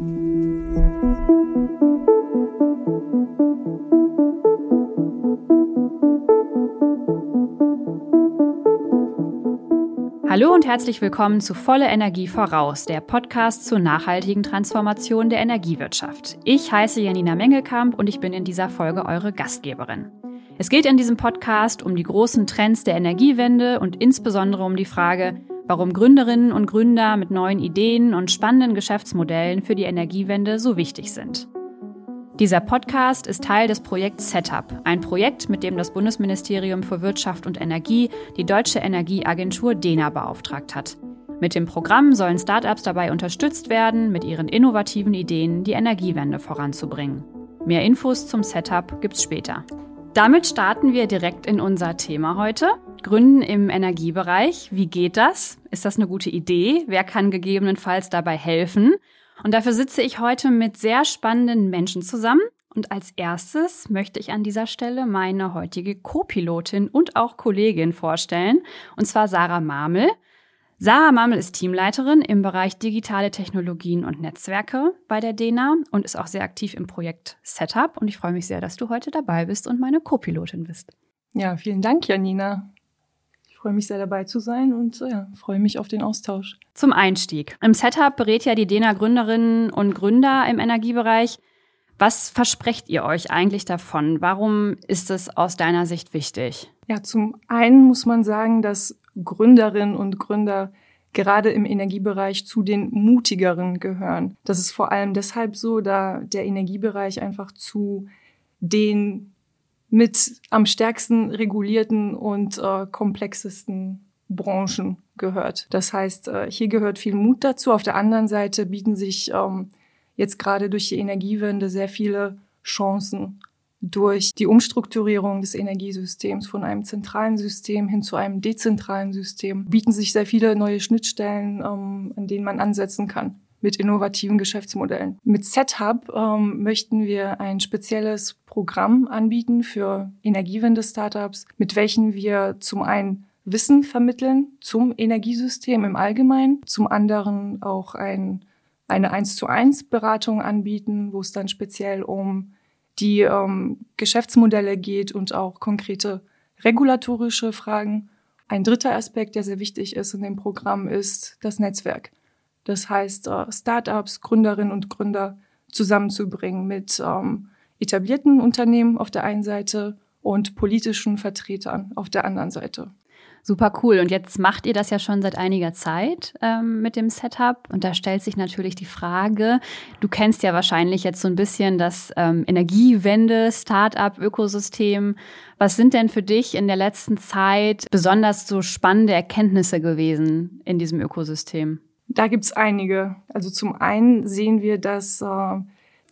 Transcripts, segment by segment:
Hallo und herzlich willkommen zu Volle Energie voraus, der Podcast zur nachhaltigen Transformation der Energiewirtschaft. Ich heiße Janina Mengelkamp und ich bin in dieser Folge eure Gastgeberin. Es geht in diesem Podcast um die großen Trends der Energiewende und insbesondere um die Frage, warum Gründerinnen und Gründer mit neuen Ideen und spannenden Geschäftsmodellen für die Energiewende so wichtig sind. Dieser Podcast ist Teil des Projekts Setup, ein Projekt, mit dem das Bundesministerium für Wirtschaft und Energie die deutsche Energieagentur DENA beauftragt hat. Mit dem Programm sollen Startups dabei unterstützt werden, mit ihren innovativen Ideen die Energiewende voranzubringen. Mehr Infos zum Setup gibt's später. Damit starten wir direkt in unser Thema heute. Gründen im Energiebereich. Wie geht das? Ist das eine gute Idee? Wer kann gegebenenfalls dabei helfen? Und dafür sitze ich heute mit sehr spannenden Menschen zusammen. Und als erstes möchte ich an dieser Stelle meine heutige Co-Pilotin und auch Kollegin vorstellen, und zwar Sarah Marmel. Sarah Marmel ist Teamleiterin im Bereich digitale Technologien und Netzwerke bei der DENA und ist auch sehr aktiv im Projekt Setup. Und ich freue mich sehr, dass du heute dabei bist und meine Co-Pilotin bist. Ja, vielen Dank, Janina freue mich sehr dabei zu sein und ja, freue mich auf den Austausch. Zum Einstieg. Im Setup berät ja die DENA Gründerinnen und Gründer im Energiebereich. Was versprecht ihr euch eigentlich davon? Warum ist es aus deiner Sicht wichtig? Ja, zum einen muss man sagen, dass Gründerinnen und Gründer gerade im Energiebereich zu den mutigeren gehören. Das ist vor allem deshalb so, da der Energiebereich einfach zu den mit am stärksten regulierten und äh, komplexesten Branchen gehört. Das heißt, äh, hier gehört viel Mut dazu. Auf der anderen Seite bieten sich ähm, jetzt gerade durch die Energiewende sehr viele Chancen durch die Umstrukturierung des Energiesystems von einem zentralen System hin zu einem dezentralen System bieten sich sehr viele neue Schnittstellen, ähm, an denen man ansetzen kann mit innovativen Geschäftsmodellen. Mit Setup ähm, möchten wir ein spezielles Programm anbieten für Energiewende-Startups, mit welchen wir zum einen Wissen vermitteln zum Energiesystem im Allgemeinen, zum anderen auch ein, eine 1 zu 1 Beratung anbieten, wo es dann speziell um die ähm, Geschäftsmodelle geht und auch konkrete regulatorische Fragen. Ein dritter Aspekt, der sehr wichtig ist in dem Programm, ist das Netzwerk. Das heißt, äh, Startups, Gründerinnen und Gründer zusammenzubringen mit ähm, etablierten Unternehmen auf der einen Seite und politischen Vertretern auf der anderen Seite. Super cool. Und jetzt macht ihr das ja schon seit einiger Zeit ähm, mit dem Setup. Und da stellt sich natürlich die Frage, du kennst ja wahrscheinlich jetzt so ein bisschen das ähm, Energiewende, Startup-Ökosystem. Was sind denn für dich in der letzten Zeit besonders so spannende Erkenntnisse gewesen in diesem Ökosystem? Da gibt's einige. Also zum einen sehen wir, dass äh,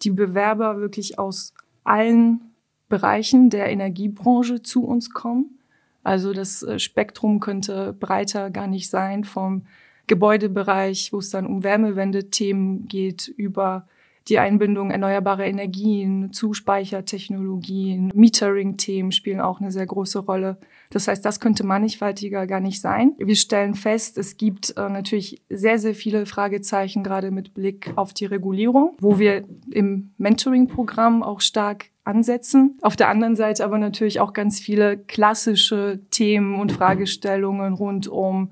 die Bewerber wirklich aus allen Bereichen der Energiebranche zu uns kommen. Also das äh, Spektrum könnte breiter gar nicht sein vom Gebäudebereich, wo es dann um Wärmewende-Themen geht, über die Einbindung erneuerbarer Energien, Zuspeichertechnologien, Metering-Themen spielen auch eine sehr große Rolle. Das heißt, das könnte mannigfaltiger gar nicht sein. Wir stellen fest, es gibt äh, natürlich sehr, sehr viele Fragezeichen, gerade mit Blick auf die Regulierung, wo wir im Mentoring-Programm auch stark ansetzen. Auf der anderen Seite aber natürlich auch ganz viele klassische Themen und Fragestellungen rund um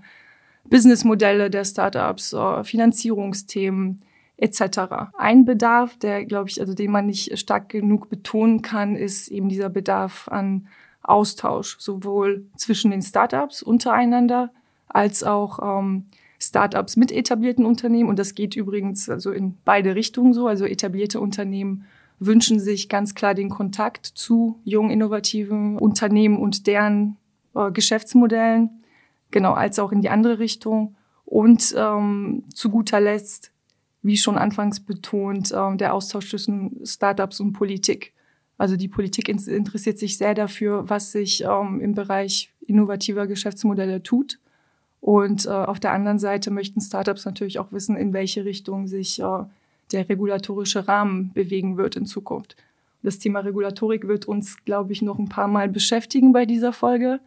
Businessmodelle der Startups, äh, Finanzierungsthemen, etc. Ein Bedarf, der, glaube ich, also den man nicht stark genug betonen kann, ist eben dieser Bedarf an Austausch, sowohl zwischen den Startups untereinander als auch ähm, Startups mit etablierten Unternehmen. Und das geht übrigens also in beide Richtungen so. Also etablierte Unternehmen wünschen sich ganz klar den Kontakt zu jungen, innovativen Unternehmen und deren äh, Geschäftsmodellen, genau, als auch in die andere Richtung. Und ähm, zu guter Letzt wie schon anfangs betont, äh, der Austausch zwischen Startups und Politik. Also die Politik interessiert sich sehr dafür, was sich ähm, im Bereich innovativer Geschäftsmodelle tut. Und äh, auf der anderen Seite möchten Startups natürlich auch wissen, in welche Richtung sich äh, der regulatorische Rahmen bewegen wird in Zukunft. Das Thema Regulatorik wird uns, glaube ich, noch ein paar Mal beschäftigen bei dieser Folge.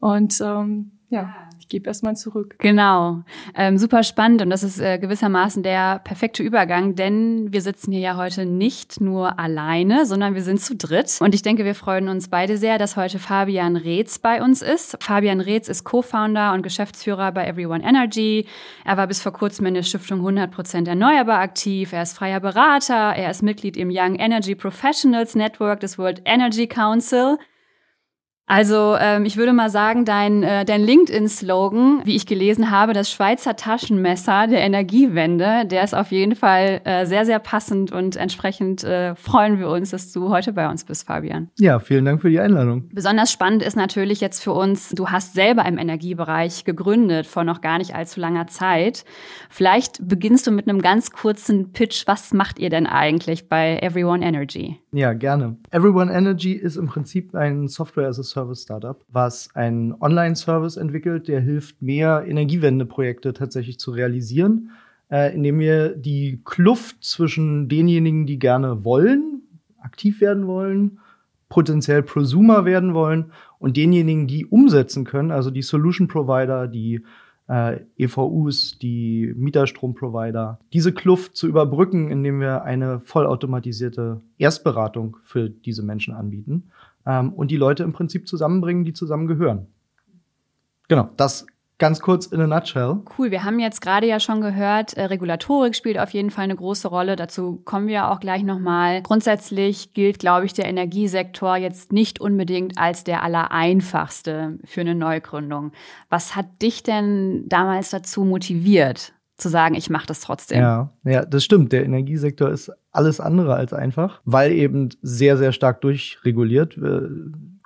Und ähm, ja, ich gebe erstmal zurück. Genau. Ähm, super spannend und das ist äh, gewissermaßen der perfekte Übergang, denn wir sitzen hier ja heute nicht nur alleine, sondern wir sind zu dritt. Und ich denke, wir freuen uns beide sehr, dass heute Fabian Reetz bei uns ist. Fabian Reetz ist Co-Founder und Geschäftsführer bei Everyone Energy. Er war bis vor kurzem in der Stiftung 100% Erneuerbar aktiv. Er ist freier Berater. Er ist Mitglied im Young Energy Professionals Network des World Energy Council. Also ähm, ich würde mal sagen, dein, äh, dein LinkedIn-Slogan, wie ich gelesen habe, das Schweizer Taschenmesser der Energiewende, der ist auf jeden Fall äh, sehr, sehr passend und entsprechend äh, freuen wir uns, dass du heute bei uns bist, Fabian. Ja, vielen Dank für die Einladung. Besonders spannend ist natürlich jetzt für uns, du hast selber im Energiebereich gegründet vor noch gar nicht allzu langer Zeit. Vielleicht beginnst du mit einem ganz kurzen Pitch. Was macht ihr denn eigentlich bei Everyone Energy? Ja, gerne. Everyone Energy ist im Prinzip ein Software as a Service Startup, was einen Online-Service entwickelt, der hilft, mehr Energiewendeprojekte tatsächlich zu realisieren, äh, indem wir die Kluft zwischen denjenigen, die gerne wollen, aktiv werden wollen, potenziell Prosumer werden wollen und denjenigen, die umsetzen können, also die Solution Provider, die äh, EVUs, die Mieterstromprovider, diese Kluft zu überbrücken, indem wir eine vollautomatisierte Erstberatung für diese Menschen anbieten ähm, und die Leute im Prinzip zusammenbringen, die zusammengehören. Genau, das ganz kurz in a nutshell. Cool, wir haben jetzt gerade ja schon gehört, äh, Regulatorik spielt auf jeden Fall eine große Rolle. Dazu kommen wir auch gleich nochmal. Grundsätzlich gilt, glaube ich, der Energiesektor jetzt nicht unbedingt als der allereinfachste für eine Neugründung. Was hat dich denn damals dazu motiviert? zu sagen, ich mache das trotzdem. Ja, ja, das stimmt. Der Energiesektor ist alles andere als einfach, weil eben sehr, sehr stark durchreguliert. Äh,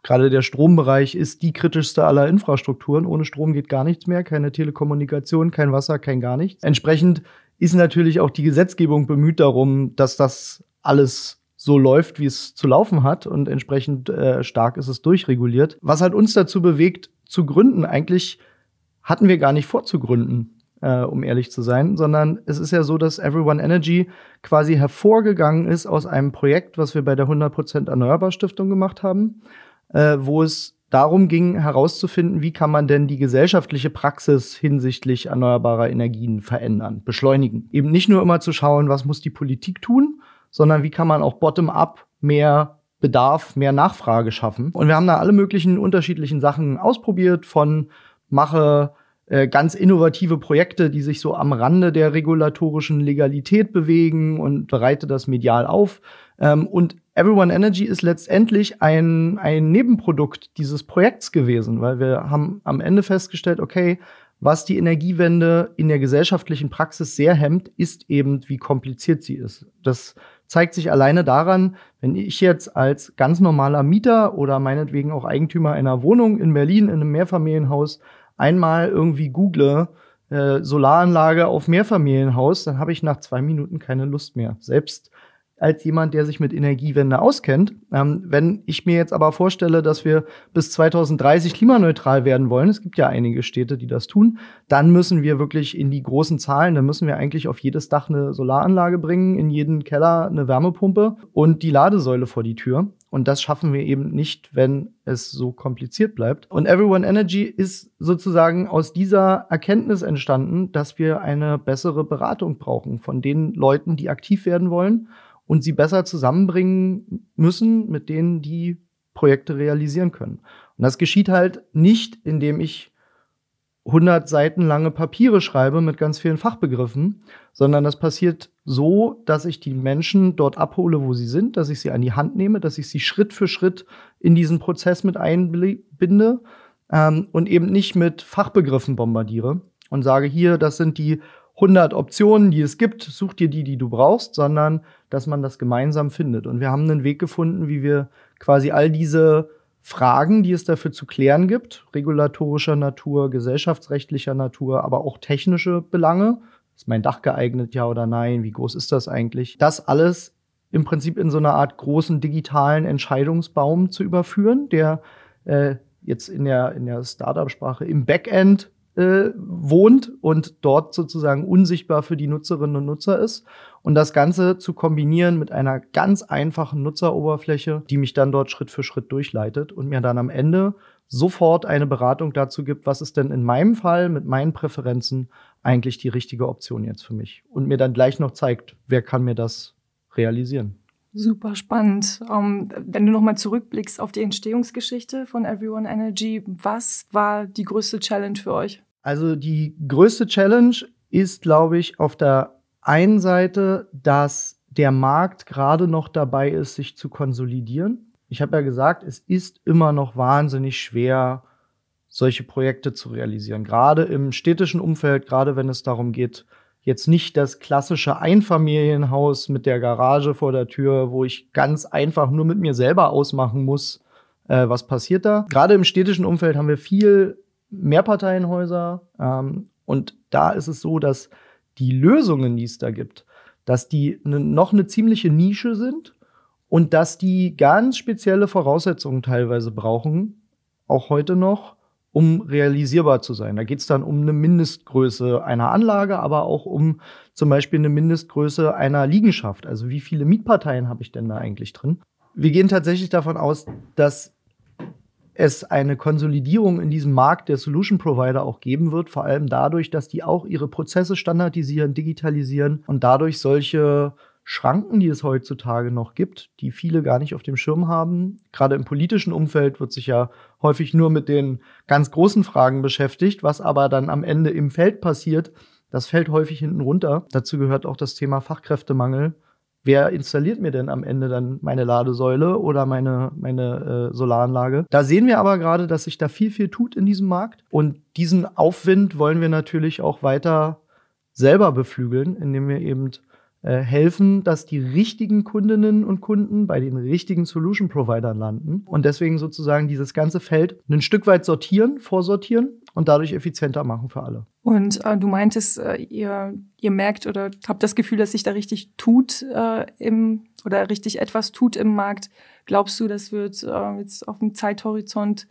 Gerade der Strombereich ist die kritischste aller Infrastrukturen. Ohne Strom geht gar nichts mehr, keine Telekommunikation, kein Wasser, kein gar nichts. Entsprechend ist natürlich auch die Gesetzgebung bemüht darum, dass das alles so läuft, wie es zu laufen hat und entsprechend äh, stark ist es durchreguliert. Was hat uns dazu bewegt zu gründen? Eigentlich hatten wir gar nicht vor zu gründen, äh, um ehrlich zu sein, sondern es ist ja so, dass Everyone Energy quasi hervorgegangen ist aus einem Projekt, was wir bei der 100% Erneuerbar Stiftung gemacht haben äh, wo es darum ging, herauszufinden, wie kann man denn die gesellschaftliche Praxis hinsichtlich erneuerbarer Energien verändern, beschleunigen. Eben nicht nur immer zu schauen, was muss die Politik tun, sondern wie kann man auch bottom-up mehr Bedarf, mehr Nachfrage schaffen. Und wir haben da alle möglichen unterschiedlichen Sachen ausprobiert, von mache äh, ganz innovative Projekte, die sich so am Rande der regulatorischen Legalität bewegen und bereite das medial auf. Ähm, und Everyone Energy ist letztendlich ein, ein Nebenprodukt dieses Projekts gewesen, weil wir haben am Ende festgestellt, okay, was die Energiewende in der gesellschaftlichen Praxis sehr hemmt, ist eben, wie kompliziert sie ist. Das zeigt sich alleine daran, wenn ich jetzt als ganz normaler Mieter oder meinetwegen auch Eigentümer einer Wohnung in Berlin in einem Mehrfamilienhaus einmal irgendwie google, äh, Solaranlage auf Mehrfamilienhaus, dann habe ich nach zwei Minuten keine Lust mehr. Selbst als jemand, der sich mit Energiewende auskennt. Ähm, wenn ich mir jetzt aber vorstelle, dass wir bis 2030 klimaneutral werden wollen, es gibt ja einige Städte, die das tun, dann müssen wir wirklich in die großen Zahlen, dann müssen wir eigentlich auf jedes Dach eine Solaranlage bringen, in jeden Keller eine Wärmepumpe und die Ladesäule vor die Tür. Und das schaffen wir eben nicht, wenn es so kompliziert bleibt. Und Everyone Energy ist sozusagen aus dieser Erkenntnis entstanden, dass wir eine bessere Beratung brauchen von den Leuten, die aktiv werden wollen und sie besser zusammenbringen müssen mit denen, die Projekte realisieren können. Und das geschieht halt nicht, indem ich 100 Seiten lange Papiere schreibe mit ganz vielen Fachbegriffen, sondern das passiert so, dass ich die Menschen dort abhole, wo sie sind, dass ich sie an die Hand nehme, dass ich sie Schritt für Schritt in diesen Prozess mit einbinde ähm, und eben nicht mit Fachbegriffen bombardiere und sage hier, das sind die 100 Optionen, die es gibt, such dir die, die du brauchst, sondern dass man das gemeinsam findet. Und wir haben einen Weg gefunden, wie wir quasi all diese Fragen, die es dafür zu klären gibt, regulatorischer Natur, gesellschaftsrechtlicher Natur, aber auch technische Belange. Ist mein Dach geeignet, ja oder nein? Wie groß ist das eigentlich? Das alles im Prinzip in so einer Art großen digitalen Entscheidungsbaum zu überführen, der äh, jetzt in der, in der Startup-Sprache im Backend äh, wohnt und dort sozusagen unsichtbar für die Nutzerinnen und Nutzer ist. Und das Ganze zu kombinieren mit einer ganz einfachen Nutzeroberfläche, die mich dann dort Schritt für Schritt durchleitet und mir dann am Ende sofort eine Beratung dazu gibt, was ist denn in meinem Fall mit meinen Präferenzen eigentlich die richtige Option jetzt für mich und mir dann gleich noch zeigt, wer kann mir das realisieren. Super spannend. Um, ähm, wenn du nochmal zurückblickst auf die Entstehungsgeschichte von Everyone Energy, was war die größte Challenge für euch? Also die größte Challenge ist, glaube ich, auf der einen Seite, dass der Markt gerade noch dabei ist, sich zu konsolidieren. Ich habe ja gesagt, es ist immer noch wahnsinnig schwer, solche Projekte zu realisieren. Gerade im städtischen Umfeld, gerade wenn es darum geht, jetzt nicht das klassische Einfamilienhaus mit der Garage vor der Tür, wo ich ganz einfach nur mit mir selber ausmachen muss, äh, was passiert da. Gerade im städtischen Umfeld haben wir viel Mehrparteienhäuser ähm, und da ist es so, dass die Lösungen, die es da gibt, dass die ne, noch eine ziemliche Nische sind und dass die ganz spezielle Voraussetzungen teilweise brauchen, auch heute noch, um realisierbar zu sein. Da geht es dann um eine Mindestgröße einer Anlage, aber auch um zum Beispiel eine Mindestgröße einer Liegenschaft. Also wie viele Mietparteien habe ich denn da eigentlich drin? Wir gehen tatsächlich davon aus, dass es eine Konsolidierung in diesem Markt der Solution Provider auch geben wird, vor allem dadurch, dass die auch ihre Prozesse standardisieren, digitalisieren und dadurch solche Schranken, die es heutzutage noch gibt, die viele gar nicht auf dem Schirm haben. Gerade im politischen Umfeld wird sich ja häufig nur mit den ganz großen Fragen beschäftigt, was aber dann am Ende im Feld passiert, das fällt häufig hinten runter. Dazu gehört auch das Thema Fachkräftemangel. Wer installiert mir denn am Ende dann meine Ladesäule oder meine, meine äh, Solaranlage? Da sehen wir aber gerade, dass sich da viel, viel tut in diesem Markt. Und diesen Aufwind wollen wir natürlich auch weiter selber beflügeln, indem wir eben helfen, dass die richtigen Kundinnen und Kunden bei den richtigen Solution Providern landen und deswegen sozusagen dieses ganze Feld ein Stück weit sortieren, vorsortieren und dadurch effizienter machen für alle. Und äh, du meintest, äh, ihr, ihr merkt oder habt das Gefühl, dass sich da richtig tut äh, im oder richtig etwas tut im Markt. Glaubst du, das wird äh, jetzt auf dem Zeithorizont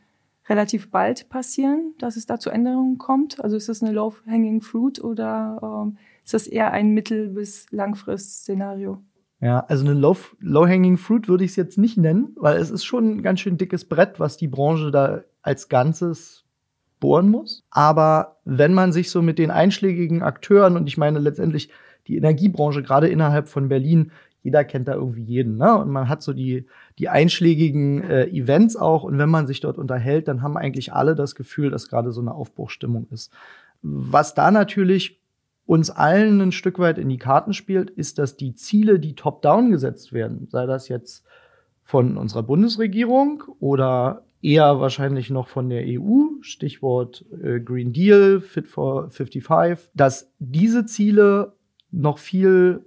relativ bald passieren, dass es da zu Änderungen kommt? Also ist das eine low-hanging fruit oder äh, ist das eher ein mittel- bis Langfrist-Szenario. Ja, also eine Low-Hanging Fruit würde ich es jetzt nicht nennen, weil es ist schon ein ganz schön dickes Brett, was die Branche da als Ganzes bohren muss. Aber wenn man sich so mit den einschlägigen Akteuren und ich meine letztendlich die Energiebranche, gerade innerhalb von Berlin, jeder kennt da irgendwie jeden, ne? Und man hat so die, die einschlägigen äh, Events auch. Und wenn man sich dort unterhält, dann haben eigentlich alle das Gefühl, dass gerade so eine Aufbruchstimmung ist. Was da natürlich uns allen ein Stück weit in die Karten spielt, ist, dass die Ziele, die top-down gesetzt werden, sei das jetzt von unserer Bundesregierung oder eher wahrscheinlich noch von der EU, Stichwort äh, Green Deal, Fit for 55, dass diese Ziele noch viel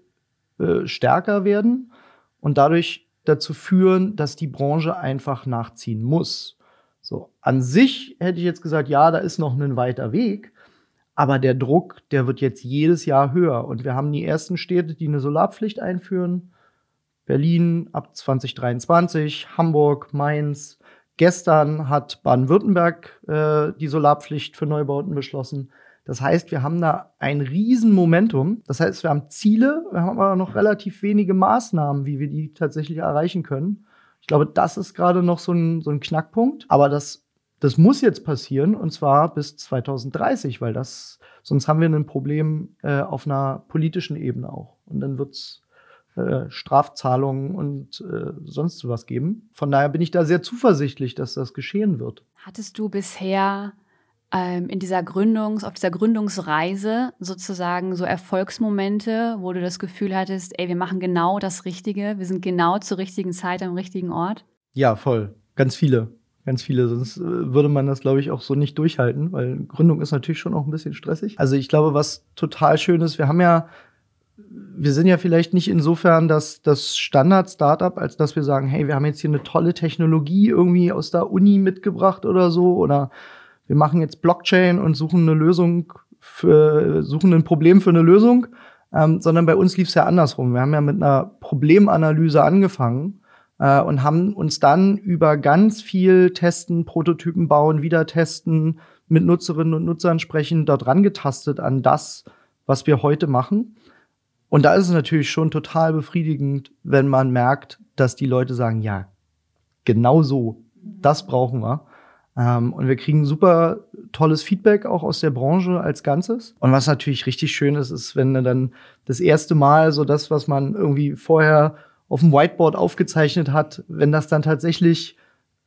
äh, stärker werden und dadurch dazu führen, dass die Branche einfach nachziehen muss. So, an sich hätte ich jetzt gesagt, ja, da ist noch ein weiter Weg, aber der Druck, der wird jetzt jedes Jahr höher. Und wir haben die ersten Städte, die eine Solarpflicht einführen. Berlin ab 2023, Hamburg, Mainz. Gestern hat Baden-Württemberg äh, die Solarpflicht für Neubauten beschlossen. Das heißt, wir haben da ein Riesenmomentum. Das heißt, wir haben Ziele, wir haben aber noch relativ wenige Maßnahmen, wie wir die tatsächlich erreichen können. Ich glaube, das ist gerade noch so ein, so ein Knackpunkt. Aber das das muss jetzt passieren und zwar bis 2030, weil das, sonst haben wir ein Problem äh, auf einer politischen Ebene auch. Und dann wird's äh, Strafzahlungen und äh, sonst was geben. Von daher bin ich da sehr zuversichtlich, dass das geschehen wird. Hattest du bisher ähm, in dieser Gründungs, auf dieser Gründungsreise sozusagen so Erfolgsmomente, wo du das Gefühl hattest, ey, wir machen genau das Richtige, wir sind genau zur richtigen Zeit am richtigen Ort? Ja, voll. Ganz viele ganz viele. Sonst äh, würde man das, glaube ich, auch so nicht durchhalten, weil Gründung ist natürlich schon auch ein bisschen stressig. Also ich glaube, was total schön ist, wir haben ja, wir sind ja vielleicht nicht insofern das, das Standard-Startup, als dass wir sagen, hey, wir haben jetzt hier eine tolle Technologie irgendwie aus der Uni mitgebracht oder so, oder wir machen jetzt Blockchain und suchen eine Lösung für, suchen ein Problem für eine Lösung, ähm, sondern bei uns lief es ja andersrum. Wir haben ja mit einer Problemanalyse angefangen äh, und haben uns dann über ganz viel Testen, Prototypen bauen, wieder testen, mit Nutzerinnen und Nutzern sprechen, dort rangetastet an das, was wir heute machen. Und da ist es natürlich schon total befriedigend, wenn man merkt, dass die Leute sagen, ja, genau so, das brauchen wir. Ähm, und wir kriegen super tolles Feedback auch aus der Branche als Ganzes. Und was natürlich richtig schön ist, ist, wenn dann das erste Mal so das, was man irgendwie vorher auf dem Whiteboard aufgezeichnet hat, wenn das dann tatsächlich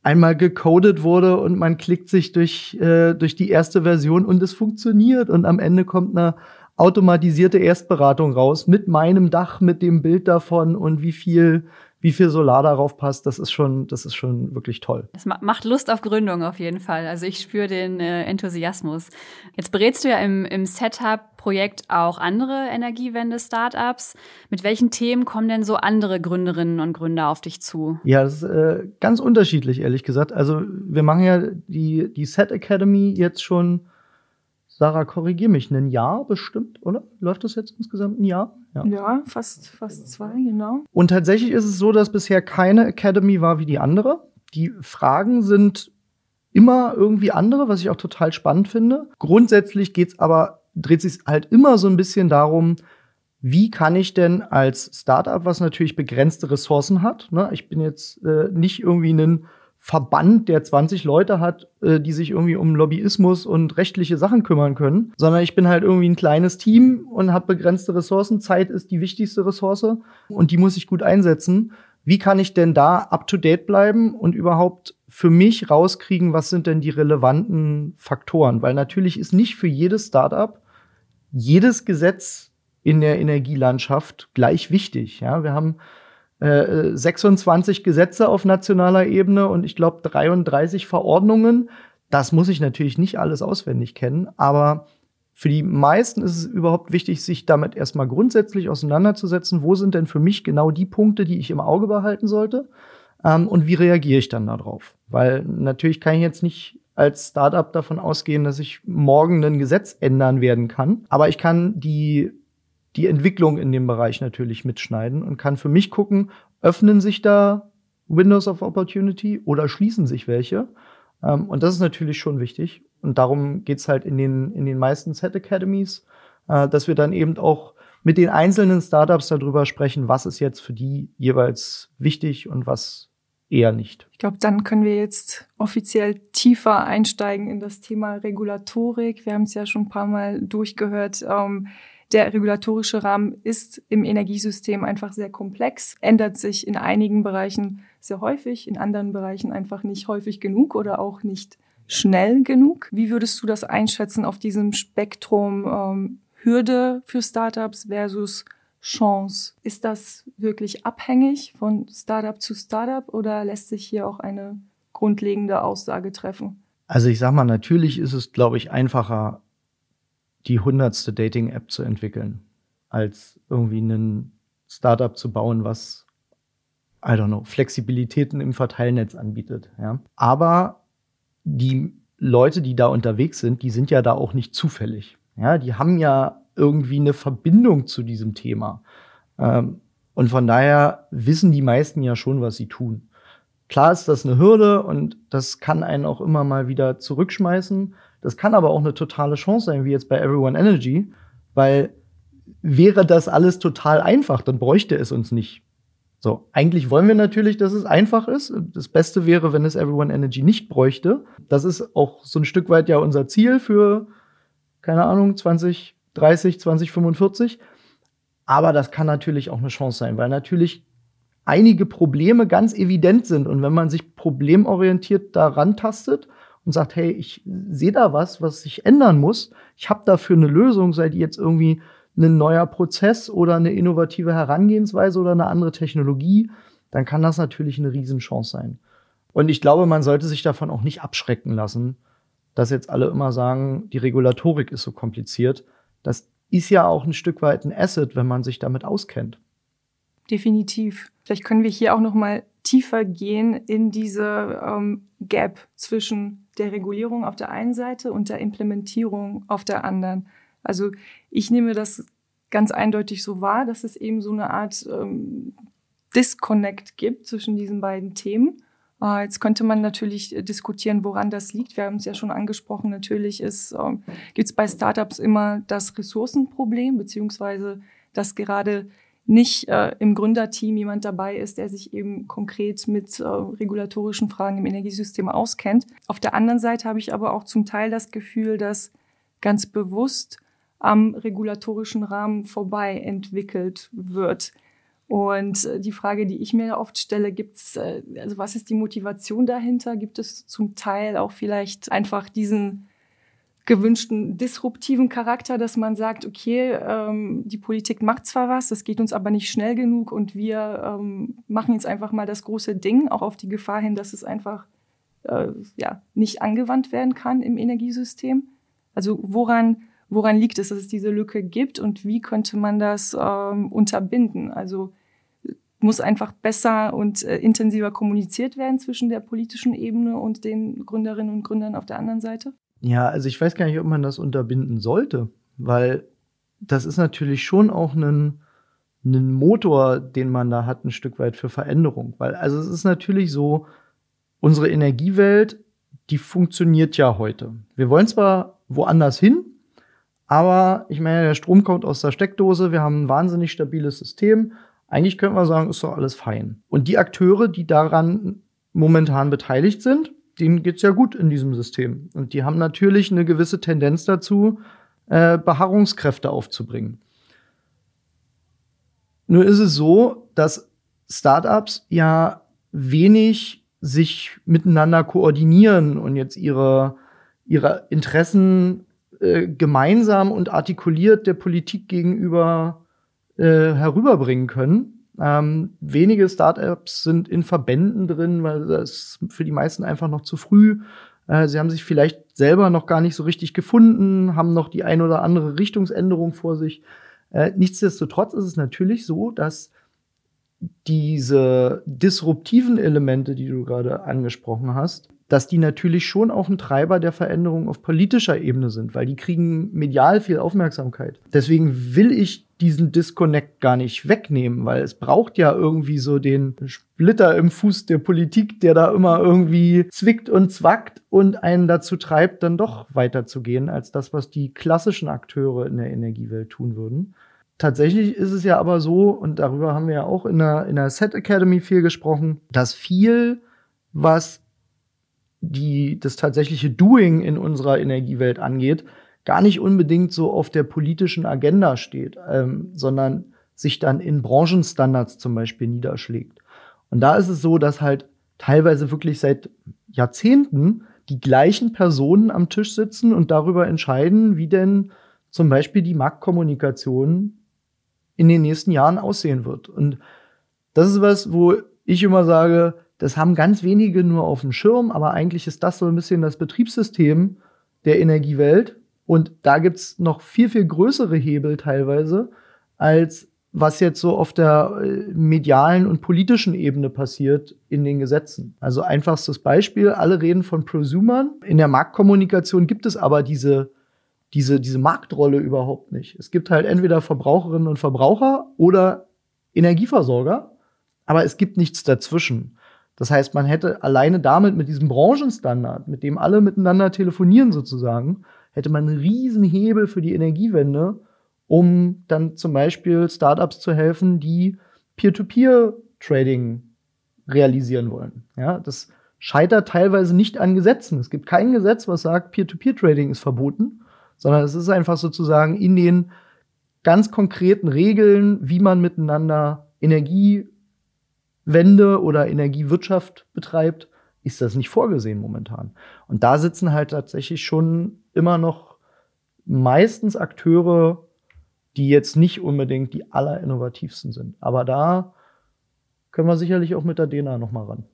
einmal gecodet wurde und man klickt sich durch, äh, durch die erste Version und es funktioniert und am Ende kommt eine automatisierte Erstberatung raus mit meinem Dach, mit dem Bild davon und wie viel wie viel Solar darauf passt, das ist schon, das ist schon wirklich toll. Das macht Lust auf Gründung auf jeden Fall. Also ich spüre den äh, Enthusiasmus. Jetzt berätst du ja im, im Setup-Projekt auch andere Energiewende-Startups. Mit welchen Themen kommen denn so andere Gründerinnen und Gründer auf dich zu? Ja, das ist äh, ganz unterschiedlich, ehrlich gesagt. Also wir machen ja die, die Set Academy jetzt schon Sarah, korrigier mich, ein Jahr bestimmt, oder? Läuft das jetzt insgesamt ein Jahr? Ja, ja fast, fast zwei, genau. Und tatsächlich ist es so, dass bisher keine Academy war wie die andere. Die Fragen sind immer irgendwie andere, was ich auch total spannend finde. Grundsätzlich geht's aber, dreht sich halt immer so ein bisschen darum, wie kann ich denn als Startup, was natürlich begrenzte Ressourcen hat, ne? ich bin jetzt äh, nicht irgendwie ein Verband, der 20 Leute hat, äh, die sich irgendwie um Lobbyismus und rechtliche Sachen kümmern können, sondern ich bin halt irgendwie ein kleines Team und habe begrenzte Ressourcen. Zeit ist die wichtigste Ressource und die muss ich gut einsetzen. Wie kann ich denn da up-to-date bleiben und überhaupt für mich rauskriegen, was sind denn die relevanten Faktoren? Weil natürlich ist nicht für jedes Startup jedes Gesetz in der Energielandschaft gleich wichtig. Ja, wir haben 26 äh, Gesetze auf nationaler Ebene und ich glaube 33 Verordnungen. Das muss ich natürlich nicht alles auswendig kennen, aber für die meisten ist es überhaupt wichtig, sich damit erstmal grundsätzlich auseinanderzusetzen. Wo sind denn für mich genau die Punkte, die ich im Auge behalten sollte? Ähm, und wie reagiere ich dann darauf? Weil natürlich kann ich jetzt nicht als Startup davon ausgehen, dass ich morgen ein Gesetz ändern werden kann. Aber ich kann die die Entwicklung in dem Bereich natürlich mitschneiden und kann für mich gucken, öffnen sich da Windows of Opportunity oder schließen sich welche. Ähm, und das ist natürlich schon wichtig. Und darum geht's halt in den, in den meisten Set Academies, äh, dass wir dann eben auch mit den einzelnen Startups darüber sprechen, was ist jetzt für die jeweils wichtig und was eher nicht. Ich glaube, dann können wir jetzt offiziell tiefer einsteigen in das Thema Regulatorik. Wir haben es ja schon ein paar Mal durchgehört. Ähm, der regulatorische Rahmen ist im Energiesystem einfach sehr komplex, ändert sich in einigen Bereichen sehr häufig, in anderen Bereichen einfach nicht häufig genug oder auch nicht schnell genug. Wie würdest du das einschätzen auf diesem Spektrum ähm, Hürde für Startups versus Chance? Ist das wirklich abhängig von Startup zu Startup oder lässt sich hier auch eine grundlegende Aussage treffen? Also ich sag mal, natürlich ist es, glaube ich, einfacher, die hundertste Dating-App zu entwickeln, als irgendwie ein Startup zu bauen, was, I don't know, Flexibilitäten im Verteilnetz anbietet. Ja. Aber die Leute, die da unterwegs sind, die sind ja da auch nicht zufällig. Ja, die haben ja irgendwie eine Verbindung zu diesem Thema. Ähm, und von daher wissen die meisten ja schon, was sie tun. Klar ist das eine Hürde und das kann einen auch immer mal wieder zurückschmeißen. Das kann aber auch eine totale Chance sein, wie jetzt bei Everyone Energy, weil wäre das alles total einfach, dann bräuchte es uns nicht. So, eigentlich wollen wir natürlich, dass es einfach ist. Das Beste wäre, wenn es Everyone Energy nicht bräuchte. Das ist auch so ein Stück weit ja unser Ziel für, keine Ahnung, 2030, 2045. Aber das kann natürlich auch eine Chance sein, weil natürlich einige Probleme ganz evident sind. Und wenn man sich problemorientiert daran tastet und sagt, hey, ich sehe da was, was sich ändern muss. Ich habe dafür eine Lösung, sei die jetzt irgendwie ein neuer Prozess oder eine innovative Herangehensweise oder eine andere Technologie, dann kann das natürlich eine Riesenchance sein. Und ich glaube, man sollte sich davon auch nicht abschrecken lassen, dass jetzt alle immer sagen, die Regulatorik ist so kompliziert. Das ist ja auch ein Stück weit ein Asset, wenn man sich damit auskennt. Definitiv. Vielleicht können wir hier auch noch mal tiefer gehen in diese ähm, Gap zwischen der Regulierung auf der einen Seite und der Implementierung auf der anderen. Also ich nehme das ganz eindeutig so wahr, dass es eben so eine Art ähm, Disconnect gibt zwischen diesen beiden Themen. Äh, jetzt könnte man natürlich diskutieren, woran das liegt. Wir haben es ja schon angesprochen. Natürlich ist, äh, gibt es bei Startups immer das Ressourcenproblem, beziehungsweise dass gerade nicht äh, im Gründerteam jemand dabei ist, der sich eben konkret mit äh, regulatorischen Fragen im Energiesystem auskennt. Auf der anderen Seite habe ich aber auch zum Teil das Gefühl, dass ganz bewusst am regulatorischen Rahmen vorbei entwickelt wird. Und äh, die Frage, die ich mir oft stelle, gibt's, äh, also was ist die Motivation dahinter? Gibt es zum Teil auch vielleicht einfach diesen gewünschten disruptiven Charakter, dass man sagt, okay, ähm, die Politik macht zwar was, das geht uns aber nicht schnell genug und wir ähm, machen jetzt einfach mal das große Ding, auch auf die Gefahr hin, dass es einfach äh, ja, nicht angewandt werden kann im Energiesystem. Also woran, woran liegt es, dass es diese Lücke gibt und wie könnte man das ähm, unterbinden? Also muss einfach besser und äh, intensiver kommuniziert werden zwischen der politischen Ebene und den Gründerinnen und Gründern auf der anderen Seite? Ja, also ich weiß gar nicht, ob man das unterbinden sollte, weil das ist natürlich schon auch ein, ein Motor, den man da hat, ein Stück weit für Veränderung. Weil, also es ist natürlich so, unsere Energiewelt, die funktioniert ja heute. Wir wollen zwar woanders hin, aber ich meine, der Strom kommt aus der Steckdose, wir haben ein wahnsinnig stabiles System. Eigentlich könnte man sagen, ist doch alles fein. Und die Akteure, die daran momentan beteiligt sind, denen geht's ja gut in diesem System. Und die haben natürlich eine gewisse Tendenz dazu, äh, Beharrungskräfte aufzubringen. Nur ist es so, dass Startups ja wenig sich miteinander koordinieren und jetzt ihre, ihre Interessen äh, gemeinsam und artikuliert der Politik gegenüber äh, herüberbringen können. Ähm, wenige Startups sind in Verbänden drin, weil das für die meisten einfach noch zu früh. Äh, sie haben sich vielleicht selber noch gar nicht so richtig gefunden, haben noch die ein oder andere Richtungsänderung vor sich. Äh, nichtsdestotrotz ist es natürlich so, dass diese disruptiven Elemente, die du gerade angesprochen hast, dass die natürlich schon auch ein Treiber der Veränderung auf politischer Ebene sind, weil die kriegen medial viel Aufmerksamkeit. Deswegen will ich diesen Disconnect gar nicht wegnehmen, weil es braucht ja irgendwie so den Splitter im Fuß der Politik, der da immer irgendwie zwickt und zwackt und einen dazu treibt, dann doch weiterzugehen als das, was die klassischen Akteure in der Energiewelt tun würden. Tatsächlich ist es ja aber so, und darüber haben wir ja auch in der, in der Set Academy viel gesprochen, dass viel, was die, das tatsächliche Doing in unserer Energiewelt angeht, gar nicht unbedingt so auf der politischen Agenda steht, ähm, sondern sich dann in Branchenstandards zum Beispiel niederschlägt. Und da ist es so, dass halt teilweise wirklich seit Jahrzehnten die gleichen Personen am Tisch sitzen und darüber entscheiden, wie denn zum Beispiel die Marktkommunikation in den nächsten Jahren aussehen wird. Und das ist was, wo ich immer sage, das haben ganz wenige nur auf dem Schirm, aber eigentlich ist das so ein bisschen das Betriebssystem der Energiewelt. Und da gibt's noch viel, viel größere Hebel teilweise, als was jetzt so auf der äh, medialen und politischen Ebene passiert in den Gesetzen. Also einfachstes Beispiel, alle reden von Prosumern. In der Marktkommunikation gibt es aber diese, diese, diese Marktrolle überhaupt nicht. Es gibt halt entweder Verbraucherinnen und Verbraucher oder Energieversorger, aber es gibt nichts dazwischen. Das heißt, man hätte alleine damit mit diesem Branchenstandard, mit dem alle miteinander telefonieren sozusagen, hätte man einen riesen Hebel für die Energiewende, um dann zum Beispiel Startups zu helfen, die Peer-to-Peer-Trading realisieren wollen. Ja, das scheitert teilweise nicht an Gesetzen. Es gibt kein Gesetz, was sagt, Peer-to-Peer-Trading ist verboten, sondern es ist einfach sozusagen in den ganz konkreten Regeln, wie man miteinander Energie Wende oder Energiewirtschaft betreibt, ist das nicht vorgesehen momentan. Und da sitzen halt tatsächlich schon immer noch meistens Akteure, die jetzt nicht unbedingt die allerinnovativsten sind. Aber da können wir sicherlich auch mit der DNA noch mal ran.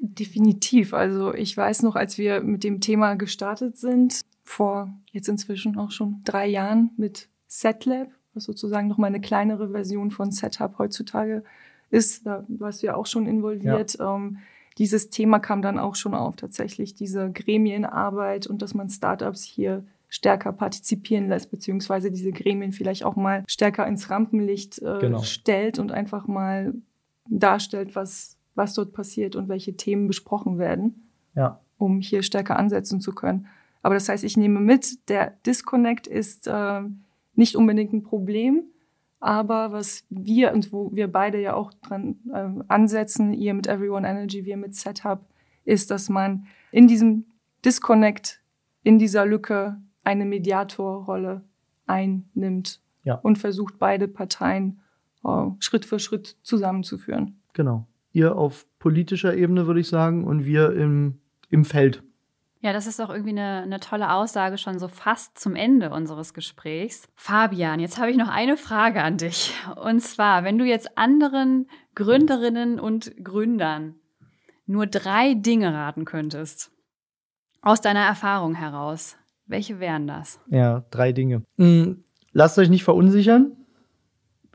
Definitiv. Also ich weiß noch, als wir mit dem Thema gestartet sind, vor jetzt inzwischen auch schon drei Jahren mit SetLab, was sozusagen noch mal eine kleinere Version von Setup heutzutage ist, da warst du ja auch schon involviert. Ja. Ähm, dieses Thema kam dann auch schon auf, tatsächlich diese Gremienarbeit und dass man Startups hier stärker partizipieren lässt, beziehungsweise diese Gremien vielleicht auch mal stärker ins Rampenlicht äh, genau. stellt und einfach mal darstellt, was, was dort passiert und welche Themen besprochen werden, ja. um hier stärker ansetzen zu können. Aber das heißt, ich nehme mit, der Disconnect ist äh, nicht unbedingt ein Problem, Aber was wir und wo wir beide ja auch dran äh, ansetzen, ihr mit Everyone Energy, wir mit Setup, ist, dass man in diesem Disconnect, in dieser Lücke eine Mediatorrolle einnimmt ja. und versucht, beide Parteien äh, Schritt für Schritt zusammenzuführen. Genau. Ihr auf politischer Ebene, würde ich sagen, und wir im, im Feld. Ja, das ist auch irgendwie eine, eine tolle Aussage schon so fast zum Ende unseres Gesprächs. Fabian, jetzt habe ich noch eine Frage an dich. Und zwar, wenn du jetzt anderen Gründerinnen und Gründern nur drei Dinge raten könntest, aus deiner Erfahrung heraus, welche wären das? Ja, drei Dinge. Hm, lasst euch nicht verunsichern.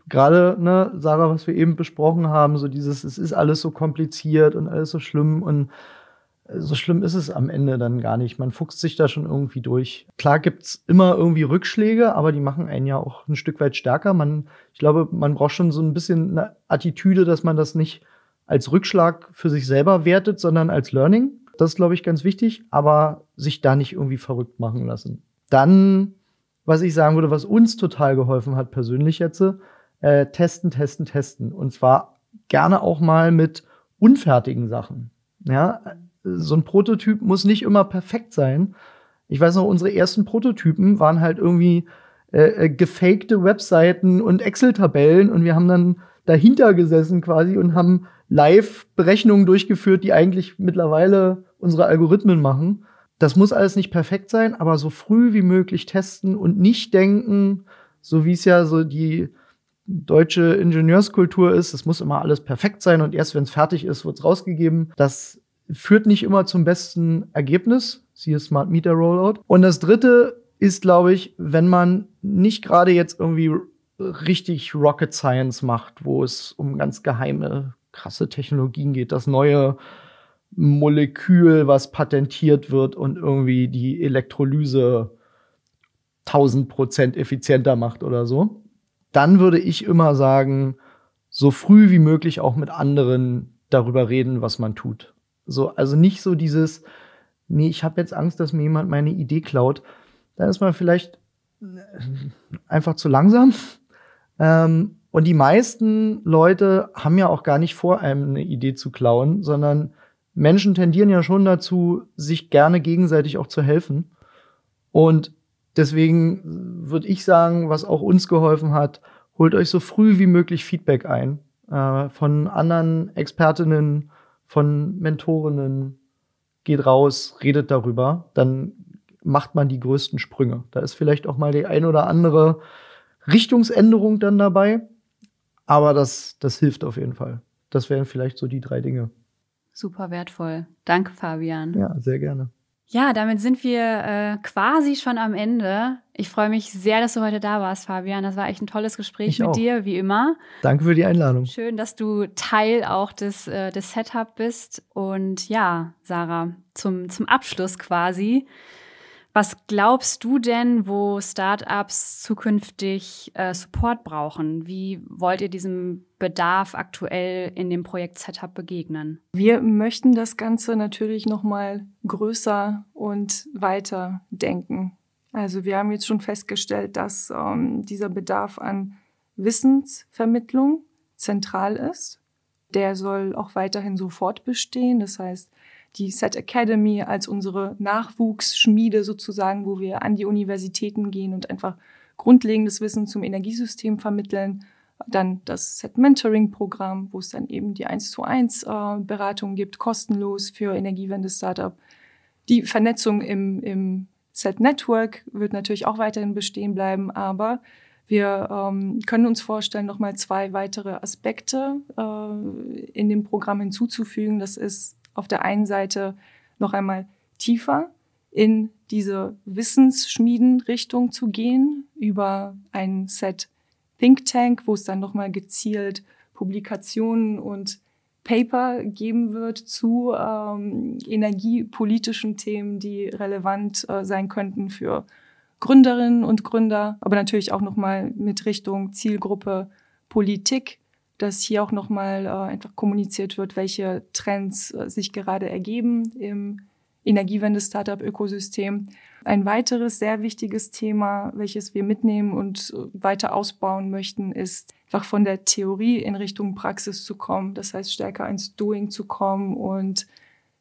Gerade, ne, Sarah, was wir eben besprochen haben, so dieses, es ist alles so kompliziert und alles so schlimm und so schlimm ist es am Ende dann gar nicht. Man fuchst sich da schon irgendwie durch. Klar gibt's immer irgendwie Rückschläge, aber die machen einen ja auch ein Stück weit stärker. Man, ich glaube, man braucht schon so ein bisschen eine Attitüde, dass man das nicht als Rückschlag für sich selber wertet, sondern als Learning. Das ist, glaube ich, ganz wichtig, aber sich da nicht irgendwie verrückt machen lassen. Dann, was ich sagen würde, was uns total geholfen hat, persönlich jetzt, äh, testen, testen, testen. Und zwar gerne auch mal mit unfertigen Sachen. Ja, so ein Prototyp muss nicht immer perfekt sein. Ich weiß noch, unsere ersten Prototypen waren halt irgendwie äh, äh, gefakte Webseiten und Excel-Tabellen und wir haben dann dahinter gesessen quasi und haben live Berechnungen durchgeführt, die eigentlich mittlerweile unsere Algorithmen machen. Das muss alles nicht perfekt sein, aber so früh wie möglich testen und nicht denken, so wie es ja so die deutsche Ingenieurskultur ist, es muss immer alles perfekt sein und erst wenn es fertig ist, wird es rausgegeben. Das führt nicht immer zum besten Ergebnis. Siehe Smart Meter Rollout. Und das dritte ist, glaube ich, wenn man nicht gerade jetzt irgendwie richtig Rocket Science macht, wo es um ganz geheime, krasse Technologien geht, das neue Molekül, was patentiert wird und irgendwie die Elektrolyse 1000 Prozent effizienter macht oder so, dann würde ich immer sagen, so früh wie möglich auch mit anderen darüber reden, was man tut. So, also nicht so dieses, nee, ich habe jetzt Angst, dass mir jemand meine Idee klaut. Dann ist man vielleicht äh, einfach zu langsam. Ähm, und die meisten Leute haben ja auch gar nicht vor, einem eine Idee zu klauen, sondern Menschen tendieren ja schon dazu, sich gerne gegenseitig auch zu helfen. Und deswegen würde ich sagen, was auch uns geholfen hat, holt euch so früh wie möglich Feedback ein äh, von anderen Expertinnen, von Mentorinnen, geht raus, redet darüber, dann macht man die größten Sprünge. Da ist vielleicht auch mal die ein oder andere Richtungsänderung dann dabei, aber das, das hilft auf jeden Fall. Das wären vielleicht so die drei Dinge. Super wertvoll. Danke, Fabian. Ja, sehr gerne. Ja, damit sind wir äh, quasi schon am Ende. Ich freue mich sehr, dass du heute da warst, Fabian. Das war echt ein tolles Gespräch ich mit auch. dir, wie immer. Danke für die Einladung. Schön, dass du Teil auch des, äh, des Setup bist. Und ja, Sarah, zum, zum Abschluss quasi. Was glaubst du denn, wo Startups zukünftig äh, Support brauchen? Wie wollt ihr diesem Bedarf aktuell in dem Projekt Setup begegnen? Wir möchten das Ganze natürlich noch mal größer und weiter denken. Also wir haben jetzt schon festgestellt, dass ähm, dieser Bedarf an Wissensvermittlung zentral ist. Der soll auch weiterhin so fortbestehen. Das heißt, die Set Academy als unsere Nachwuchsschmiede sozusagen, wo wir an die Universitäten gehen und einfach grundlegendes Wissen zum Energiesystem vermitteln. Dann das Set Mentoring Programm, wo es dann eben die 1 zu 1 äh, Beratung gibt, kostenlos für Energiewende Startup. Die Vernetzung im, im Set Network wird natürlich auch weiterhin bestehen bleiben, aber wir ähm, können uns vorstellen, nochmal zwei weitere Aspekte äh, in dem Programm hinzuzufügen. Das ist auf der einen Seite noch einmal tiefer in diese Wissensschmieden-Richtung zu gehen über ein Set Think Tank, wo es dann nochmal gezielt Publikationen und Paper geben wird zu ähm, energiepolitischen Themen, die relevant äh, sein könnten für Gründerinnen und Gründer, aber natürlich auch nochmal mit Richtung Zielgruppe Politik dass hier auch nochmal äh, einfach kommuniziert wird, welche Trends äh, sich gerade ergeben im Energiewende-Startup-Ökosystem. Ein weiteres sehr wichtiges Thema, welches wir mitnehmen und weiter ausbauen möchten, ist einfach von der Theorie in Richtung Praxis zu kommen. Das heißt, stärker ins Doing zu kommen und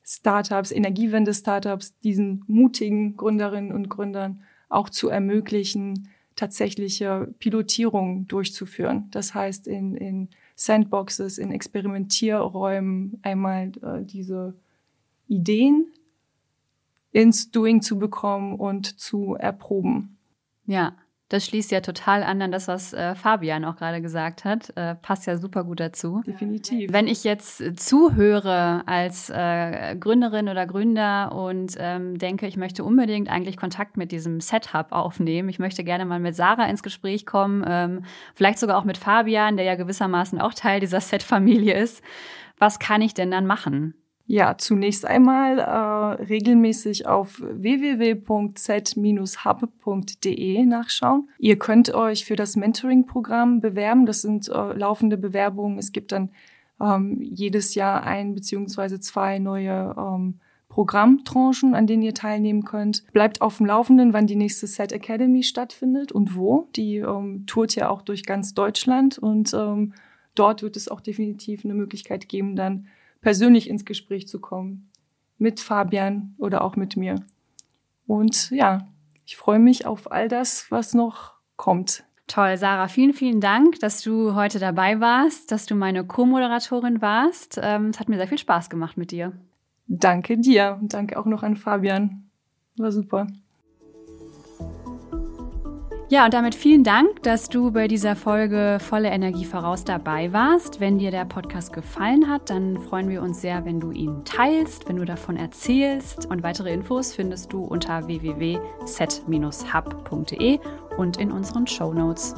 Startups, Energiewende-Startups, diesen mutigen Gründerinnen und Gründern auch zu ermöglichen, tatsächliche Pilotierung durchzuführen. Das heißt, in, in Sandboxes, in Experimentierräumen einmal äh, diese Ideen ins Doing zu bekommen und zu erproben. Ja, das schließt ja total an an das, was äh, Fabian auch gerade gesagt hat. Äh, passt ja super gut dazu. Definitiv. Wenn ich jetzt zuhöre als äh, Gründerin oder Gründer und ähm, denke, ich möchte unbedingt eigentlich Kontakt mit diesem Setup aufnehmen. Ich möchte gerne mal mit Sarah ins Gespräch kommen, ähm, vielleicht sogar auch mit Fabian, der ja gewissermaßen auch Teil dieser Set-Familie ist. Was kann ich denn dann machen? Ja, zunächst einmal äh, regelmäßig auf www.z-hub.de nachschauen. Ihr könnt euch für das Mentoring-Programm bewerben. Das sind äh, laufende Bewerbungen. Es gibt dann ähm, jedes Jahr ein beziehungsweise zwei neue ähm, Programmtranchen, an denen ihr teilnehmen könnt. Bleibt auf dem Laufenden, wann die nächste Set Academy stattfindet und wo. Die ähm, tourt ja auch durch ganz Deutschland und ähm, dort wird es auch definitiv eine Möglichkeit geben, dann persönlich ins Gespräch zu kommen. Mit Fabian oder auch mit mir. Und ja, ich freue mich auf all das, was noch kommt. Toll, Sarah, vielen, vielen Dank, dass du heute dabei warst, dass du meine Co-Moderatorin warst. Ähm, es hat mir sehr viel Spaß gemacht mit dir. Danke dir und danke auch noch an Fabian. War super. Ja, und damit vielen Dank, dass du bei dieser Folge Volle Energie voraus dabei warst. Wenn dir der Podcast gefallen hat, dann freuen wir uns sehr, wenn du ihn teilst, wenn du davon erzählst. Und weitere Infos findest du unter www.set-hub.de und in unseren Show Notes.